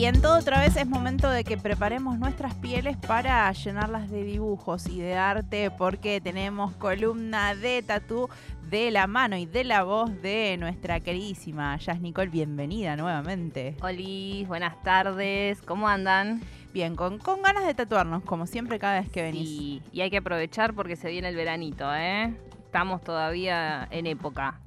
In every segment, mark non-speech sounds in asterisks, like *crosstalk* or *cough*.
Y en todo otra vez es momento de que preparemos nuestras pieles para llenarlas de dibujos y de arte porque tenemos columna de tatú de la mano y de la voz de nuestra queridísima Jazz Nicole. Bienvenida nuevamente. Hola, buenas tardes, ¿cómo andan? Bien, con, con ganas de tatuarnos, como siempre cada vez que venís. Y, y hay que aprovechar porque se viene el veranito, ¿eh? Estamos todavía en época.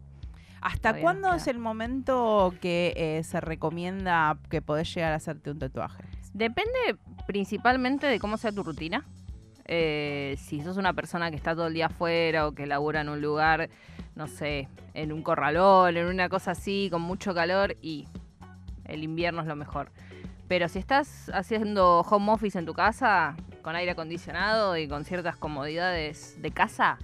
¿Hasta Todavía cuándo es el momento que eh, se recomienda que podés llegar a hacerte un tatuaje? Depende principalmente de cómo sea tu rutina. Eh, si sos una persona que está todo el día afuera o que labura en un lugar, no sé, en un corralón, en una cosa así, con mucho calor, y el invierno es lo mejor. Pero si estás haciendo home office en tu casa, con aire acondicionado y con ciertas comodidades de casa,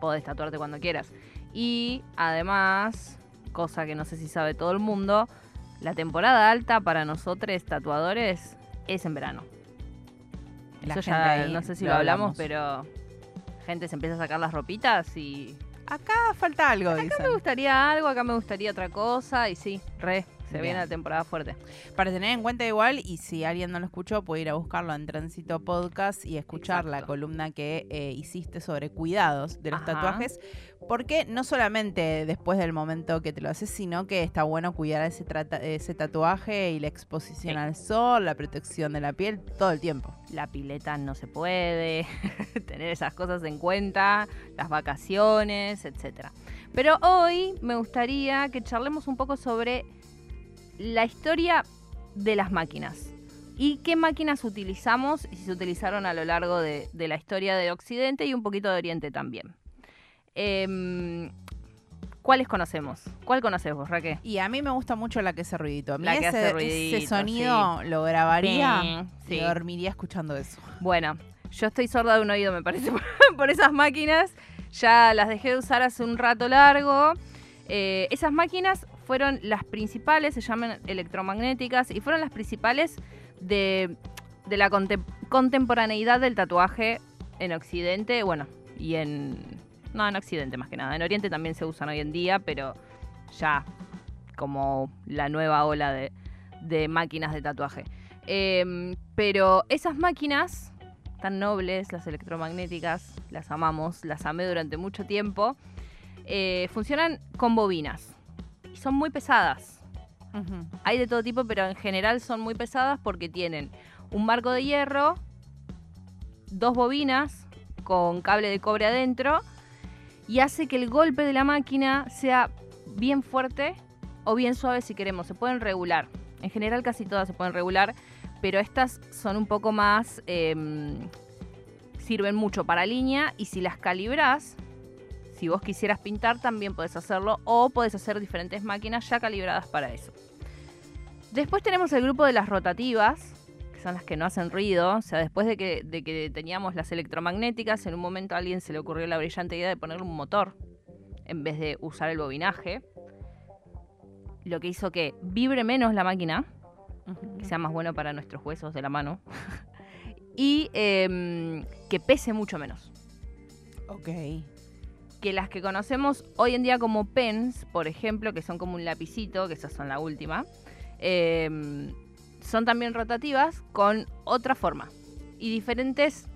podés tatuarte cuando quieras. Y además, cosa que no sé si sabe todo el mundo, la temporada alta para nosotros tatuadores es en verano. La Eso ya no sé si lo lo hablamos, hablamos. pero gente se empieza a sacar las ropitas y Acá falta algo, acá dicen. me gustaría algo, acá me gustaría otra cosa y sí, re, se Bien. viene la temporada fuerte. Para tener en cuenta igual, y si alguien no lo escuchó, puede ir a buscarlo en Tránsito Podcast y escuchar la columna que eh, hiciste sobre cuidados de los Ajá. tatuajes. Porque no solamente después del momento que te lo haces, sino que está bueno cuidar ese, tatuaje y la exposición Sí. al sol, la protección de la piel, todo el tiempo. La pileta no se puede, *laughs* tener esas cosas en cuenta, las vacaciones, etcétera. Pero hoy me gustaría que charlemos un poco sobre la historia de las máquinas y qué máquinas utilizamos y si se utilizaron a lo largo de, de la historia de Occidente y un poquito de Oriente también. Em, ¿Cuáles conocemos? ¿Cuál conoces vos, Raquel? Y a mí me gusta mucho la que hace ruidito. A mí La que ese, hace ese ruidito, sonido lo grabaría Sí, y sí. dormiría escuchando eso. Bueno, yo estoy sorda de un oído, me parece, *laughs* por, por esas máquinas. Ya las dejé de usar hace un rato largo. Eh, esas máquinas fueron las principales, se llaman electromagnéticas, y fueron las principales de, de la contem- contemporaneidad del tatuaje en Occidente, bueno, y en... No, en Occidente más que nada. En Oriente también se usan hoy en día, pero ya como la nueva ola de, de máquinas de tatuaje. Em, pero esas máquinas tan nobles, las electromagnéticas, las amamos, las amé durante mucho tiempo, eh, funcionan con bobinas. Son muy pesadas. Hay de todo tipo, pero en general son muy pesadas porque tienen un marco de hierro, dos bobinas con cable de cobre adentro y hace que el golpe de la máquina sea bien fuerte o bien suave si queremos. Se pueden regular. En general casi todas se pueden regular, pero estas son un poco más... em, sirven mucho para línea y si las calibras, si vos quisieras pintar también podés hacerlo o podés hacer diferentes máquinas ya calibradas para eso. Después tenemos el grupo de las rotativas, que son las que no hacen ruido. O sea, después de que, de que teníamos las electromagnéticas, en un momento a alguien se le ocurrió la brillante idea de ponerle un motor en vez de usar el bobinaje. Lo que hizo que vibre menos la máquina, que sea más bueno para nuestros huesos de la mano. *laughs* y em, que pese mucho menos. Ok. Que las que conocemos hoy en día como pens, por ejemplo, que son como un lapicito, que esas son la última, eh, son también rotativas con otra forma y diferentes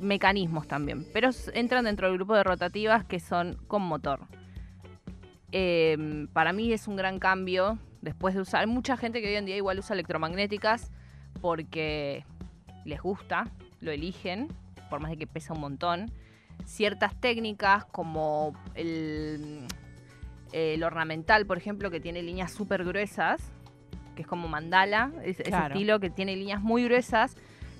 mecanismos también, pero entran dentro del grupo de rotativas que son con motor. Eh, para mí es un gran cambio después de usar. Hay mucha gente que hoy en día igual usa electromagnéticas porque les gusta, lo eligen, por más de que pesa un montón ciertas técnicas como el, el ornamental, por ejemplo, que tiene líneas súper gruesas, que es como mandala, es- ese estilo que tiene líneas muy gruesas.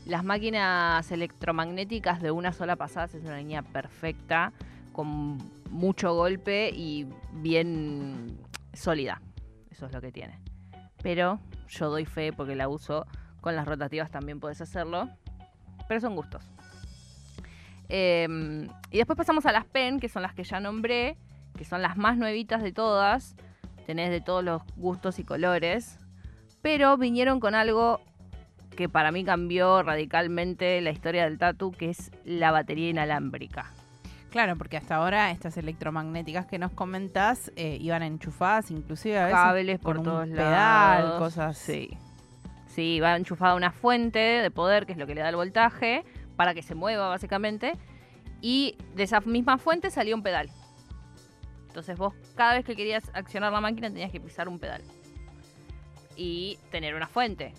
Las máquinas electromagnéticas de una sola pasada es una línea perfecta, con mucho golpe y bien sólida. Eso es lo que tiene. Pero yo doy fe porque la uso. Con las rotativas también puedes hacerlo. Pero son gustos. Eh, y después pasamos a las pen, que son las que ya nombré, que son las más nuevitas de todas. Tenés de todos los gustos y colores. Pero vinieron con algo que para mí cambió radicalmente la historia del tatu, que es la batería inalámbrica. Claro, porque hasta ahora estas electromagnéticas que nos comentás eh, iban enchufadas inclusive a veces Cables por con todos un pedal, lados. cosas Sí. Sí, va enchufada una fuente de poder, que es lo que le da el voltaje, para que se mueva básicamente. Y de esa misma fuente salía un pedal. Entonces vos cada vez que querías accionar la máquina tenías que pisar un pedal. Y tener una fuente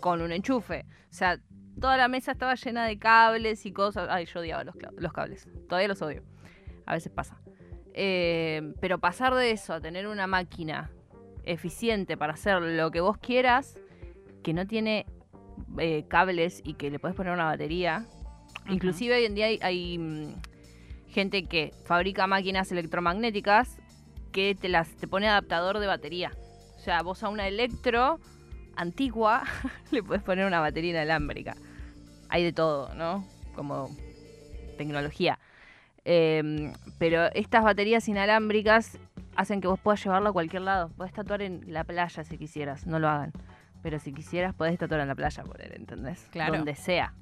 con un enchufe. O sea, toda la mesa estaba llena de cables y cosas. Ay, yo odiaba los, los cables. Todavía los odio. A veces pasa. Eh, pero pasar de eso a tener una máquina eficiente para hacer lo que vos quieras, que no tiene eh, cables y que le podés poner una batería. Inclusive hoy en día hay, hay, mm, gente que fabrica máquinas electromagnéticas que te las te pone adaptador de batería. O sea, vos a una electro antigua *laughs* le podés poner una batería inalámbrica. Hay de todo, ¿no? Como tecnología. Eh, pero estas baterías inalámbricas hacen que vos puedas llevarlo a cualquier lado. Podés tatuar en la playa si quisieras, no lo hagan. Pero si quisieras, podés tatuar en la playa, por él, ¿entendés? Claro. Donde sea.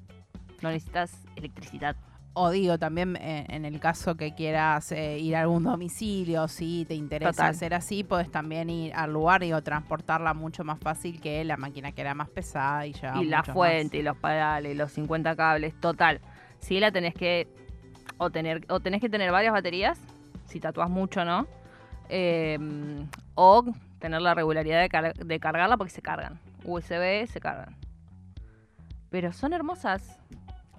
No necesitas electricidad. O digo, también eh, en el caso que quieras eh, ir a algún domicilio, si te interesa Total. hacer así, puedes también ir al lugar y transportarla mucho más fácil que la máquina que era más pesada y llevaba y la fuente, y los pedales, los 50 cables, total. Si la tenés que o tener o tenés que tener varias baterías, si tatuás mucho, ¿no? Eh, o tener la regularidad de, car- de cargarla porque se cargan. USB se cargan. Pero son hermosas.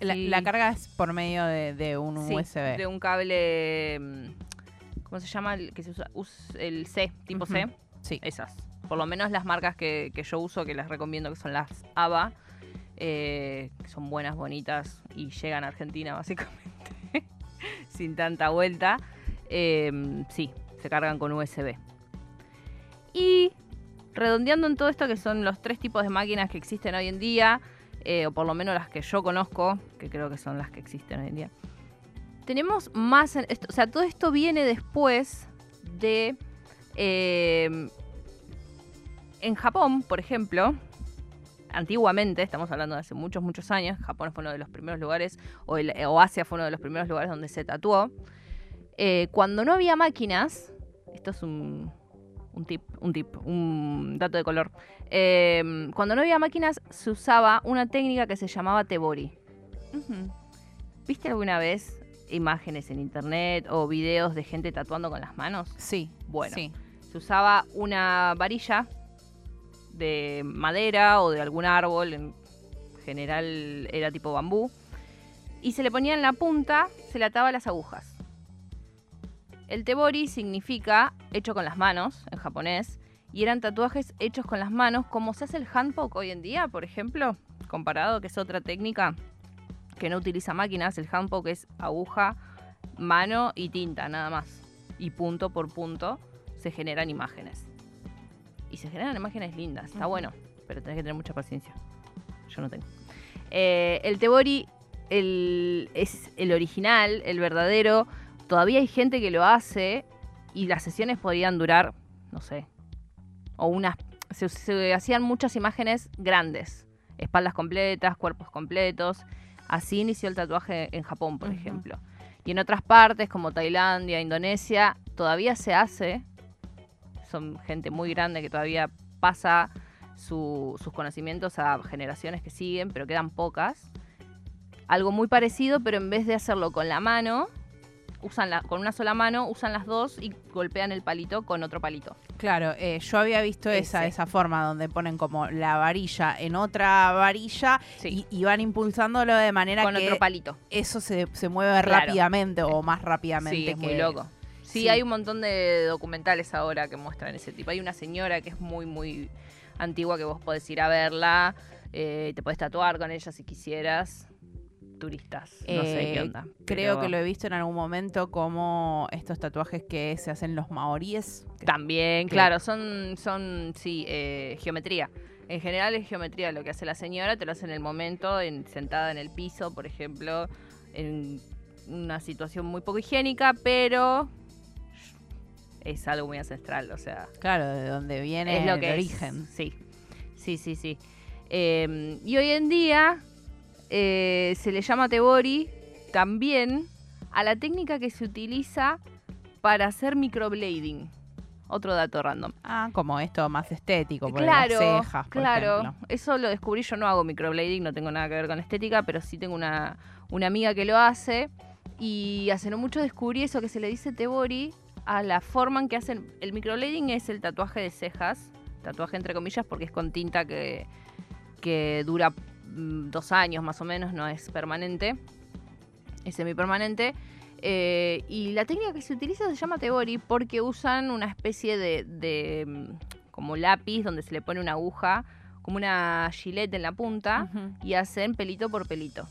La, Sí. la carga es por medio de, de un Sí, USB. De un cable. mm, ¿Cómo se llama? El que se usa. Us- el C, tipo. C. Sí. Esas. Por lo menos las marcas que, que yo uso, que las recomiendo, que son las AVA, eh, que son buenas, bonitas y llegan a Argentina *laughs* básicamente, sin tanta vuelta. Eh, sí, se cargan con USB. Y redondeando en todo esto, que son los tres tipos de máquinas que existen hoy en día, eh, o por lo menos las que yo conozco, que creo que son las que existen hoy en día. Tenemos más, o sea, todo esto viene después de eh, en Japón, por ejemplo, antiguamente, estamos hablando de hace muchos, muchos años, Japón fue uno de los primeros lugares, o Asia fue uno de los primeros lugares donde se tatuó. Eh, cuando no había máquinas, esto es un, un tip, un tip, un dato de color. Eh, cuando no había máquinas, se usaba una técnica que se llamaba tebori. ¿Viste alguna vez imágenes en internet o videos de gente tatuando con las manos? Sí. Bueno, Sí. se usaba una varilla de madera o de algún árbol, en general era tipo bambú, y se le ponía en la punta, se le ataba las agujas. El tebori significa hecho con las manos en japonés, y eran tatuajes hechos con las manos, como se hace el handpoke hoy en día, por ejemplo, comparado, que es otra técnica que no utiliza máquinas. El handpoke es aguja, mano y tinta, nada más. Y punto por punto se generan imágenes. Y se generan imágenes lindas, está bueno, pero tenés que tener mucha paciencia. Yo no tengo. Eh, el Tebori el, es el original, el verdadero. Todavía hay gente que lo hace y las sesiones podían durar, no sé, o unas... Se, se hacían muchas imágenes grandes, espaldas completas, cuerpos completos. Así inició el tatuaje en Japón, por ejemplo. Y en otras partes, como Tailandia, Indonesia, todavía se hace. Son gente muy grande que todavía pasa su- sus conocimientos a generaciones que siguen, pero quedan pocas. Algo muy parecido, pero en vez de hacerlo con la mano, usan la, con una sola mano, usan las dos y golpean el palito con otro palito. Claro, eh, yo había visto esa, esa forma donde ponen como la varilla en otra varilla Sí, y, y van impulsándolo de manera con que otro palito. eso se, se mueve Claro. rápidamente o más rápidamente. Sí, es que- muy loco. Sí, Sí. hay un montón de documentales ahora que muestran ese tipo. Hay una señora que es muy, muy antigua que vos podés ir a verla, eh, te podés tatuar con ella si quisieras. Turistas, no sé Eh, qué onda. Creo pero que lo he visto en algún momento como estos tatuajes que se hacen los maoríes. También, que- claro, son, son sí, eh, geometría. En general es geometría lo que hace la señora, te lo hace en el momento, en, sentada en el piso, por ejemplo, en una situación muy poco higiénica, pero es algo muy ancestral, o sea, Claro, de donde viene es lo el es. origen. Sí, sí, sí, sí. Eh, y hoy en día eh, se le llama tebori también a la técnica que se utiliza para hacer microblading. Otro dato random. Ah, como esto más estético, por claro, las cejas, por claro. ejemplo. Eso lo descubrí, yo no hago microblading, no tengo nada que ver con estética, pero sí tengo una, una amiga que lo hace. Y hace no mucho descubrí eso que se le dice tebori a la forma en que hacen. El microblading es el tatuaje de cejas, tatuaje entre comillas, porque es con tinta que, que dura dos años más o menos, no es permanente, es semipermanente. Eh, y la técnica que se utiliza se llama tebori porque usan una especie de, de, mm, como lápiz donde se le pone una aguja, como una gilet en la punta, y hacen pelito por pelito.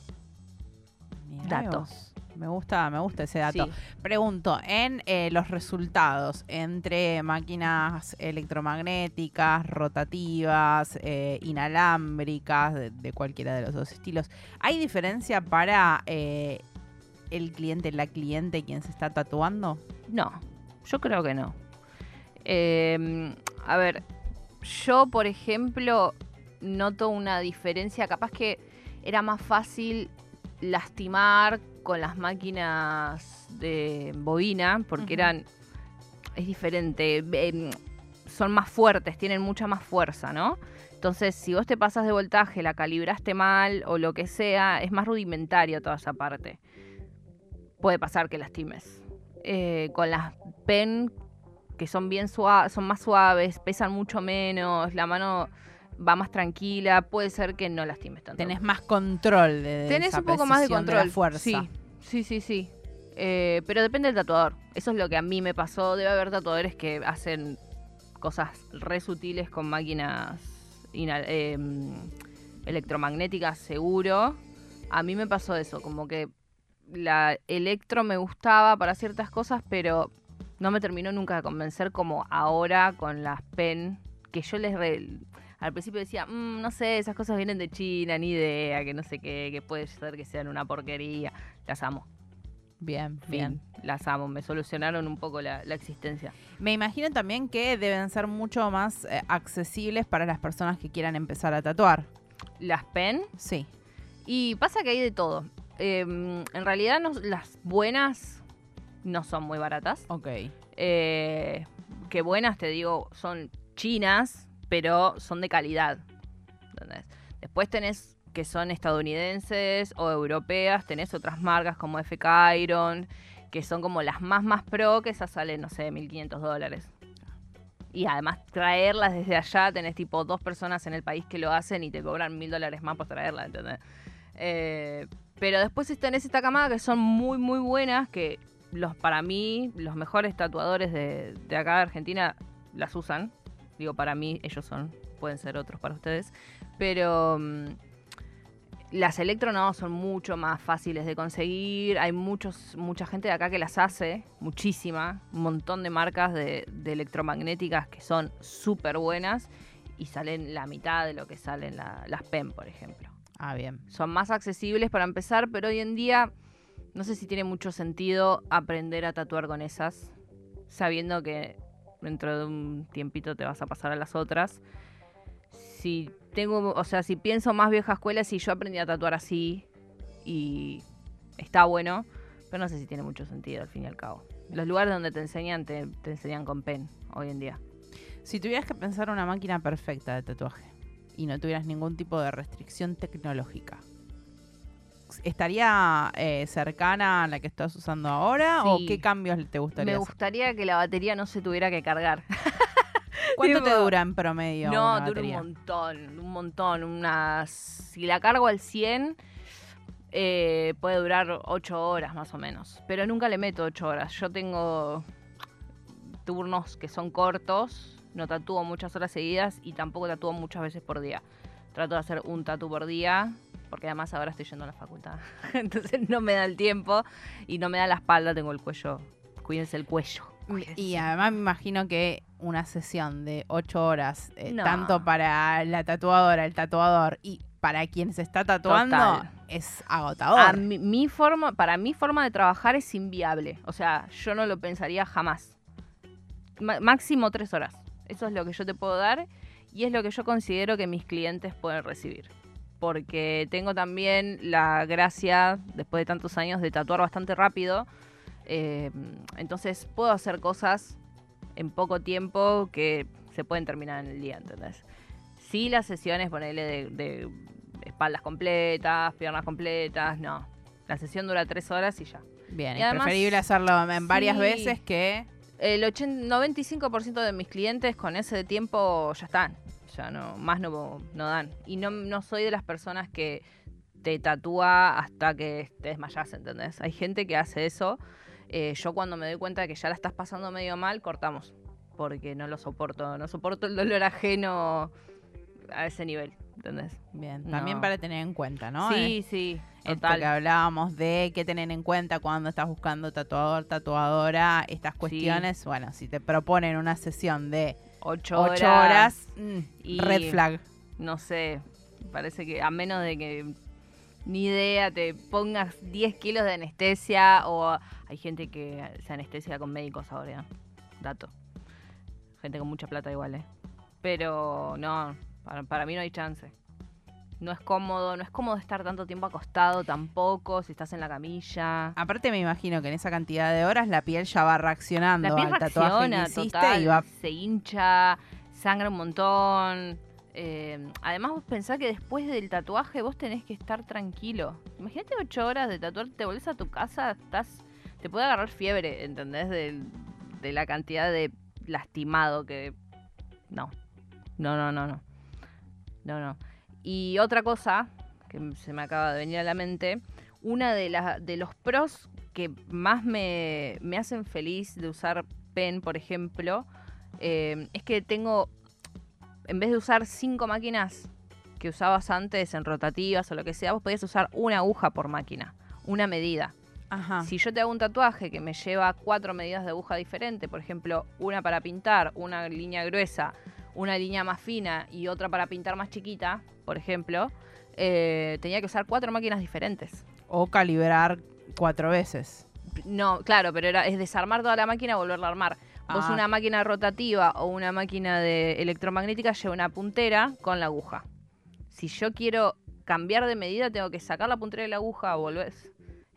Mirá Dato. Me gusta, me gusta ese dato. Sí. Pregunto, en eh, los resultados entre máquinas electromagnéticas, rotativas, eh, inalámbricas, de, de cualquiera de los dos estilos, ¿hay diferencia para eh, el cliente, la cliente, quien se está tatuando? No, yo creo que no. Eh, a ver, yo, por ejemplo, noto una diferencia. Capaz que era más fácil lastimar con las máquinas de bobina, porque eran. Es diferente. eh, son más fuertes, tienen mucha más fuerza, ¿no? Entonces, si vos te pasas de voltaje, la calibraste mal o lo que sea, es más rudimentario toda esa parte. Puede pasar que lastimes. Eh, con las pen, que son bien suaves, son más suaves, pesan mucho menos, la mano va más tranquila, puede ser que no lastimes tanto. Tenés más control de, de Tenés esa un poco más de control. la fuerza. Sí, sí, sí, sí. Eh, pero depende del tatuador. Eso es lo que a mí me pasó. Debe haber tatuadores que hacen cosas re sutiles con máquinas ina- eh, electromagnéticas, seguro. A mí me pasó eso, como que la electro me gustaba para ciertas cosas, pero no me terminó nunca de convencer como ahora con las pen, que yo les... re- al principio decía, "Mm, no sé, esas cosas vienen de China, ni idea, que no sé qué, que puede ser que sean una porquería. Las amo, Bien, fin, bien. las amo, me solucionaron un poco la, la existencia. Me imagino también que deben ser mucho más eh, accesibles para las personas que quieran empezar a tatuar. Las pen, Sí. y pasa que hay de todo. Eh, en realidad no- las buenas no son muy baratas. Ok. Eh, que buenas, te digo, son chinas, pero son de calidad. Después tenés que son estadounidenses o europeas, tenés otras marcas como FK Iron, que son como las más más pro, que esas salen, no sé, 1.500 dólares. Y además traerlas desde allá, tenés tipo dos personas en el país que lo hacen y te cobran mil dólares más por traerla, ¿entendés? Eh, pero después tenés esta camada que son muy, muy buenas, que los para mí, los mejores tatuadores de, de acá de Argentina las usan. Digo, para mí, ellos son, pueden ser otros para ustedes. Pero mm, las electro no, son mucho más fáciles de conseguir. Hay muchos, mucha gente de acá que las hace, muchísima. Un montón de marcas de, de electromagnéticas que son súper buenas y salen la mitad de lo que salen la- las PEN, por ejemplo Ah, bien. son más accesibles para empezar, pero hoy en día no sé si tiene mucho sentido aprender a tatuar con esas, sabiendo que dentro de un tiempito te vas a pasar a las otras. Si tengo, o sea, si pienso más vieja escuela, si yo aprendí a tatuar así y está bueno, pero no sé si tiene mucho sentido al fin y al cabo. Los lugares donde te enseñan, te, te enseñan con pen hoy en día. Si tuvieras que pensar una máquina perfecta de tatuaje y no tuvieras ningún tipo de restricción tecnológica, ¿estaría eh, cercana a la que estás usando ahora o qué cambios te gustaría Me hacer? gustaría que la batería no se tuviera que cargar. *laughs* ¿Cuánto te dura en promedio? No, dura un montón, un montón. Unas, si la cargo al 100, eh, puede durar 8 horas más o menos. Pero nunca le meto 8 horas. Yo tengo turnos que son cortos, no tatúo muchas horas seguidas y tampoco tatúo muchas veces por día. Trato de hacer un tatu por día, porque además ahora estoy yendo a la facultad. *laughs* Entonces no me da el tiempo y no me da la espalda, tengo el cuello. Cuídense el cuello. cuídense. Y además me imagino que una sesión de ocho horas, eh, No. tanto para la tatuadora, el tatuador y para quien se está tatuando, Total. es agotador. A mi, mi forma, para mi forma de trabajar es inviable. O sea, yo no lo pensaría jamás. Máximo tres horas. Eso es lo que yo te puedo dar y es lo que yo considero que mis clientes pueden recibir. Porque tengo también la gracia, después de tantos años, de tatuar bastante rápido. Eh, entonces puedo hacer cosas en poco tiempo que se pueden terminar en el día, ¿entendés? Sí, las sesiones, ponerle de, de espaldas completas, piernas completas, no. La sesión dura tres horas y ya. Bien, Y es además- preferible hacerlo en varias Sí. veces que... El 80 95% de mis clientes con ese tiempo ya están. Ya no, más no, no dan. Y no, no soy de las personas que te tatúa hasta que te desmayas, ¿entendés? Hay gente que hace eso. Eh, yo cuando me doy cuenta de que ya la estás pasando medio mal, cortamos. Porque no lo soporto. No soporto el dolor ajeno a ese nivel, ¿entendés? Bien, No. también para tener en cuenta, ¿no? Sí, Eh, sí, Esto total. que hablábamos de qué tener en cuenta cuando estás buscando tatuador, tatuadora, estas cuestiones. Bueno, si te proponen una sesión de Ocho horas. 8 horas, mm, y- red flag. no sé, parece que a menos de que ni idea te pongas 10 kilos de anestesia o hay gente que se anestesia con médicos ahora, ¿eh? dato. Gente con mucha plata igual, ¿eh? Pero no, para, para mí no hay chance. No es cómodo, no es cómodo estar tanto tiempo acostado tampoco, si estás en la camilla. Aparte me imagino que en esa cantidad de horas la piel ya va reaccionando La piel al tatuaje reacciona, que total, y va se hincha, sangra un montón. Eh, además vos pensás que después del tatuaje vos tenés que estar tranquilo. Imagínate ocho horas de tatuar, te volvés a tu casa, estás, te puede agarrar fiebre, ¿entendés? Del- de la cantidad de lastimado que... No, no, no, no, no. No, no. Y otra cosa que se me acaba de venir a la mente, una de, las de los pros que más me, me hacen feliz de usar pen, por ejemplo, eh, es que tengo, en vez de usar cinco máquinas que usabas antes en rotativas o lo que sea, vos podías usar una aguja por máquina, una medida. Ajá. Si yo te hago un tatuaje que me lleva cuatro medidas de aguja diferentes, por ejemplo, una para pintar, una línea gruesa, una línea más fina y otra para pintar más chiquita, por ejemplo, eh, tenía que usar cuatro máquinas diferentes. O calibrar cuatro veces. No, claro, pero era, es desarmar toda la máquina y volverla a armar. Vos Ah. una máquina rotativa o una máquina de electromagnética lleva una puntera con la aguja. Si yo quiero cambiar de medida, tengo que sacar la puntera de la aguja, volver.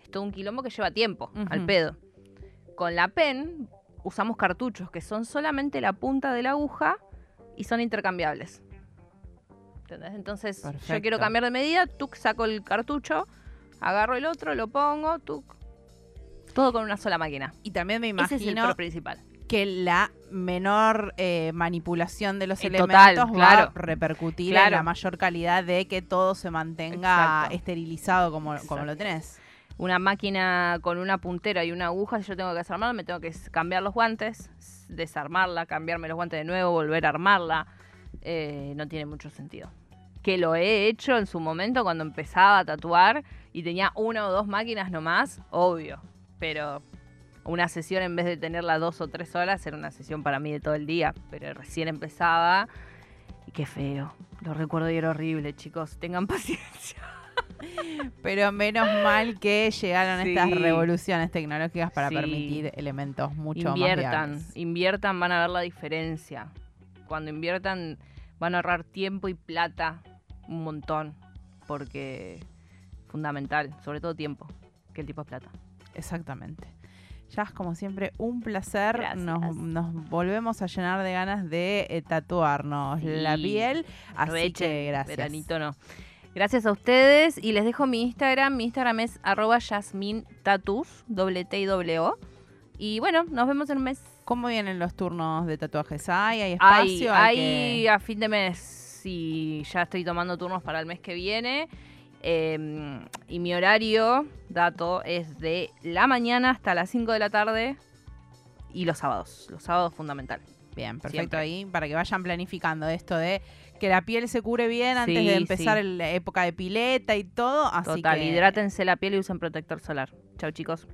Es todo un quilombo que lleva tiempo, al pedo. Con la pen usamos cartuchos que son solamente la punta de la aguja y son intercambiables. ¿Entendés? Entonces, yo quiero cambiar de medida, tú saco el cartucho, agarro el otro, lo pongo, tú. Todo con una sola máquina. Y también me Ese es el imagino pro principal. que la menor eh, manipulación de los elementos total, va claro. a repercutir en Claro. la mayor calidad de que todo se mantenga Exacto. esterilizado como, como lo tenés. Una máquina con una puntera y una aguja, si yo tengo que desarmarla, me tengo que cambiar los guantes, desarmarla, cambiarme los guantes de nuevo, volver a armarla. Eh, no tiene mucho sentido. Que lo he hecho en su momento cuando empezaba a tatuar y tenía una o dos máquinas nomás, obvio. Pero una sesión en vez de tenerla dos o tres horas era una sesión para mí de todo el día. Pero recién empezaba y qué feo. Lo recuerdo y era horrible, chicos. Tengan *laughs* paciencia. Pero menos mal que llegaron Sí. estas revoluciones tecnológicas para Sí. permitir elementos mucho inviertan, más viables. inviertan, van a ver la diferencia. Cuando inviertan, van a ahorrar tiempo y plata un montón. Porque fundamental, sobre todo tiempo, que el tiempo es plata. Exactamente. Ya es como siempre un placer. Nos, nos volvemos a llenar de ganas de eh, tatuarnos Sí. la piel. Así que gracias. Veranito no. Gracias a ustedes y les dejo mi Instagram. Mi Instagram es arroba yasmintatus, doble T y doble O. Y bueno, nos vemos en un mes. ¿Cómo vienen los turnos de tatuajes? ¿Hay, hay espacio? ¿Hay que- a fin de mes y ya estoy tomando turnos para el mes que viene. Eh, y mi horario, dato, es de la mañana hasta las 5 de la tarde y los sábados. Los sábados fundamental. Bien, perfecto Siempre. ahí para que vayan planificando esto de que la piel se cure bien antes de empezar sí. la época de pileta y todo. Así Total, que hidrátense la piel y usen protector solar. Chau chicos.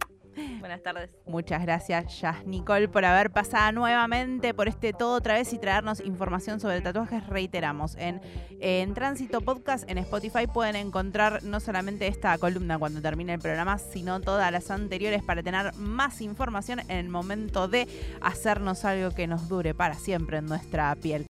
Buenas tardes. muchas gracias, Jazz Nicole, por haber pasado nuevamente por este todo otra vez y traernos información sobre tatuajes. Reiteramos, en, en Tránsito Podcast, en Spotify, pueden encontrar no solamente esta columna cuando termine el programa, sino todas las anteriores para tener más información en el momento de hacernos algo que nos dure para siempre en nuestra piel.